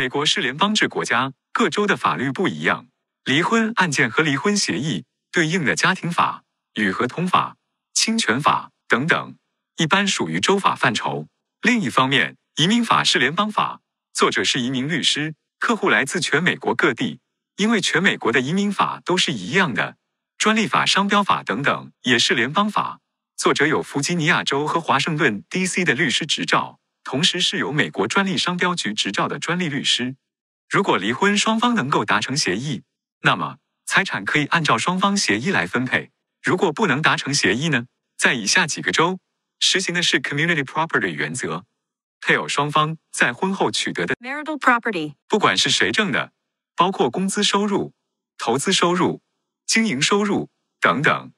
美国是联邦制国家，各州的法律不一样，离婚案件和离婚协议对应的家庭法与合同法、侵权法等等，一般属于州法范畴。另一方面，移民法是联邦法，作者是移民律师，客户来自全美国各地，因为全美国的移民法都是一样的。专利法、商标法等等也是联邦法，作者有弗吉尼亚州和华盛顿 D.C. 的律师执照。同时是有美国专利商标局执照的专利律师。如果离婚双方能够达成协议，那么财产可以按照双方协议来分配。如果不能达成协议呢？在以下几个州实行的是 community property 原则，配偶双方在婚后取得的 marital property, 不管是谁挣的，包括工资收入、投资收入、经营收入等等，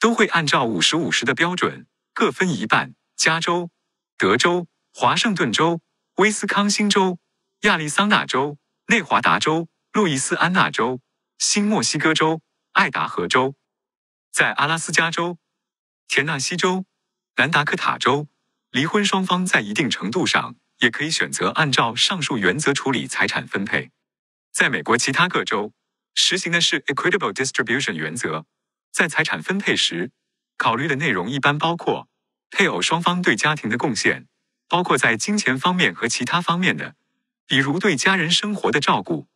都会按照五十五十的标准各分一半。加州、德州。华盛顿州、威斯康星州、亚利桑那州、内华达州、路易斯安那州、新墨西哥州、爱达荷州，在阿拉斯加州、田纳西州、南达科塔州，离婚双方在一定程度上也可以选择按照上述原则处理财产分配。在美国其他各州实行的是 equitable distribution 原则，在财产分配时，考虑的内容一般包括配偶双方对家庭的贡献。包括在金钱方面和其他方面的，比如对家人生活的照顾、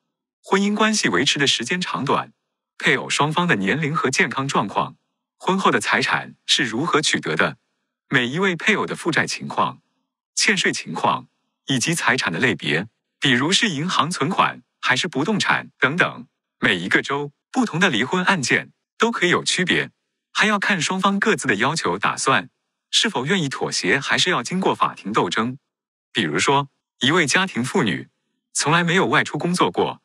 婚姻关系维持的时间长短、配偶双方的年龄和健康状况、婚后的财产是如何取得的、每一位配偶的负债情况、欠税情况以及财产的类别，比如是银行存款还是不动产等等。每一个州不同的离婚案件都可以有区别，还要看双方各自的要求打算。是否愿意妥协，还是要经过法庭斗争？比如说，一位家庭妇女从来没有外出工作过，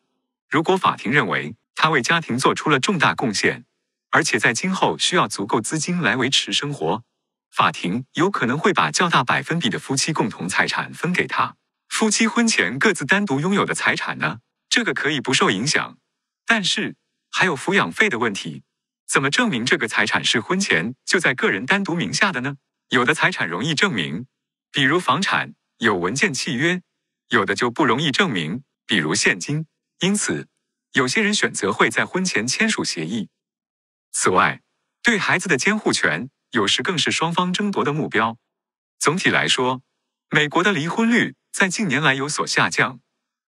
如果法庭认为她为家庭做出了重大贡献，而且在今后需要足够资金来维持生活，法庭有可能会把较大百分比的夫妻共同财产分给她。夫妻婚前各自单独拥有的财产呢？这个可以不受影响，但是还有抚养费的问题，怎么证明这个财产是婚前就在个人单独名下的呢？有的财产容易证明，比如房产有文件契约；有的就不容易证明，比如现金。因此，有些人选择会在婚前签署协议。此外，对孩子的监护权有时更是双方争夺的目标。总体来说，美国的离婚率在近年来有所下降，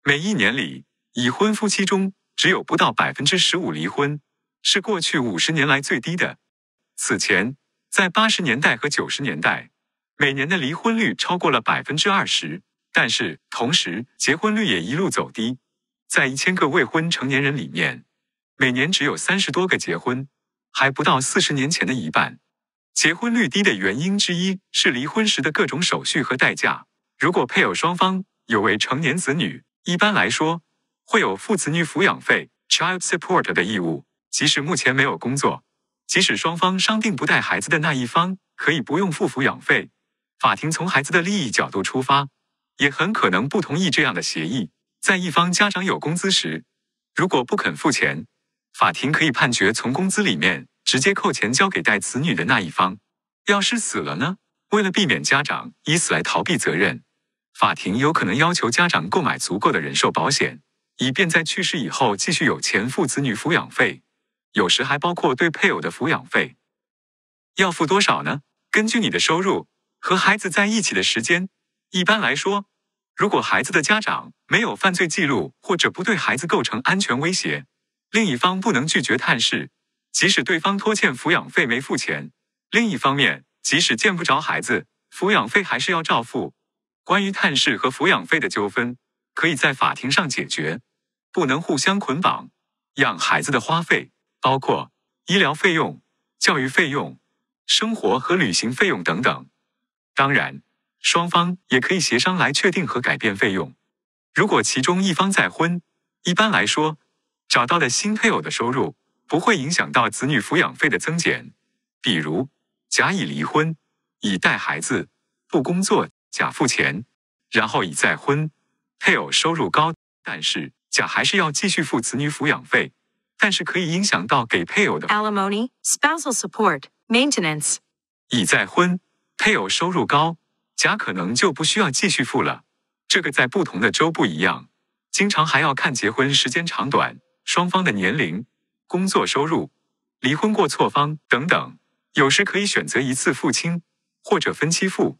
每一年里已婚夫妻中只有不到百分之十五离婚，是过去五十年来最低的。此前。在八十年代和九十年代，每年的离婚率超过了百分之二十，但是同时结婚率也一路走低。在一千个未婚成年人里面，每年只有三十多个结婚，还不到四十年前的一半。结婚率低的原因之一是离婚时的各种手续和代价。如果配偶双方有未成年子女，一般来说会有父子女抚养费 （child support） 的义务，即使目前没有工作。即使双方商定不带孩子的那一方可以不用付抚养费，法庭从孩子的利益角度出发，也很可能不同意这样的协议。在一方家长有工资时，如果不肯付钱，法庭可以判决从工资里面直接扣钱交给带子女的那一方。要是死了呢？为了避免家长以此来逃避责任，法庭有可能要求家长购买足够的人寿保险，以便在去世以后继续有钱付子女抚养费。有时还包括对配偶的抚养费，要付多少呢？根据你的收入和孩子在一起的时间。一般来说，如果孩子的家长没有犯罪记录或者不对孩子构成安全威胁，另一方不能拒绝探视，即使对方拖欠抚养费没付钱。另一方面，即使见不着孩子，抚养费还是要照付。关于探视和抚养费的纠纷，可以在法庭上解决，不能互相捆绑。养孩子的花费。包括医疗费用、教育费用、生活和旅行费用等等。当然，双方也可以协商来确定和改变费用。如果其中一方再婚，一般来说，找到的新配偶的收入不会影响到子女抚养费的增减。比如，甲乙离婚，乙带孩子不工作，甲付钱，然后乙再婚，配偶收入高，但是甲还是要继续付子女抚养费。但是可以影响到给配偶的 alimony, spousal support, maintenance。已再婚，配偶收入高，甲可能就不需要继续付了。这个在不同的州不一样，经常还要看结婚时间长短、双方的年龄、工作收入、离婚过错方等等。有时可以选择一次付清或者分期付。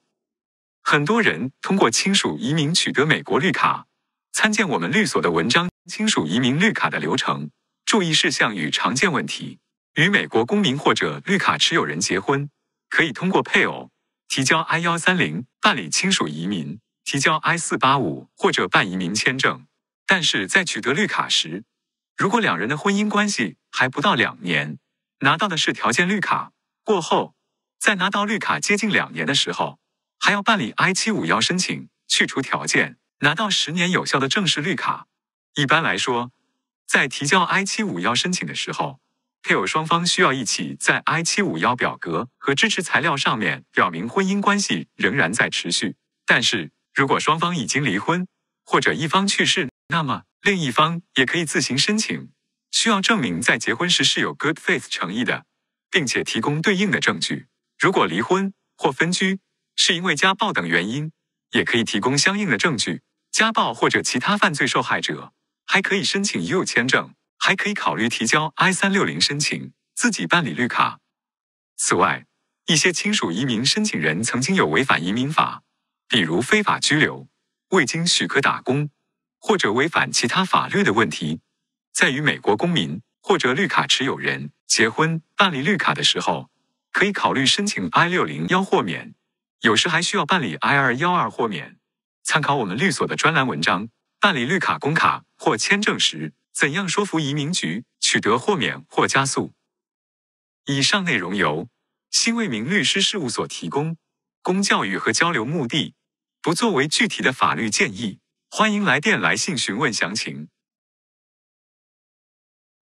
很多人通过亲属移民取得美国绿卡。参见我们律所的文章《亲属移民绿卡的流程、注意事项与常见问题》。与美国公民或者绿卡持有人结婚，可以通过配偶提交 I 幺三零办理亲属移民，提交 I 四八五或者办移民签证。但是在取得绿卡时，如果两人的婚姻关系还不到两年，拿到的是条件绿卡，过后在拿到绿卡接近两年的时候，还要办理 I 七五幺申请去除条件。拿到十年有效的正式绿卡。一般来说，在提交 I 七五幺申请的时候，配偶双方需要一起在 I 七五幺表格和支持材料上面表明婚姻关系仍然在持续。但是如果双方已经离婚或者一方去世，那么另一方也可以自行申请，需要证明在结婚时是有 good faith 诚意的，并且提供对应的证据。如果离婚或分居是因为家暴等原因，也可以提供相应的证据。家暴或者其他犯罪受害者还可以申请 U 签证，还可以考虑提交 I 三六零申请，自己办理绿卡。此外，一些亲属移民申请人曾经有违反移民法，比如非法居留、未经许可打工，或者违反其他法律的问题，在与美国公民或者绿卡持有人结婚办理绿卡的时候，可以考虑申请 I 六零幺豁免，有时还需要办理 I 二幺二豁免。参考我们律所的专栏文章，办理绿卡工卡或签证时，怎样说服移民局取得豁免或加速？以上内容由新为民律师事务所提供，供教育和交流目的，不作为具体的法律建议。欢迎来电来信询问详情。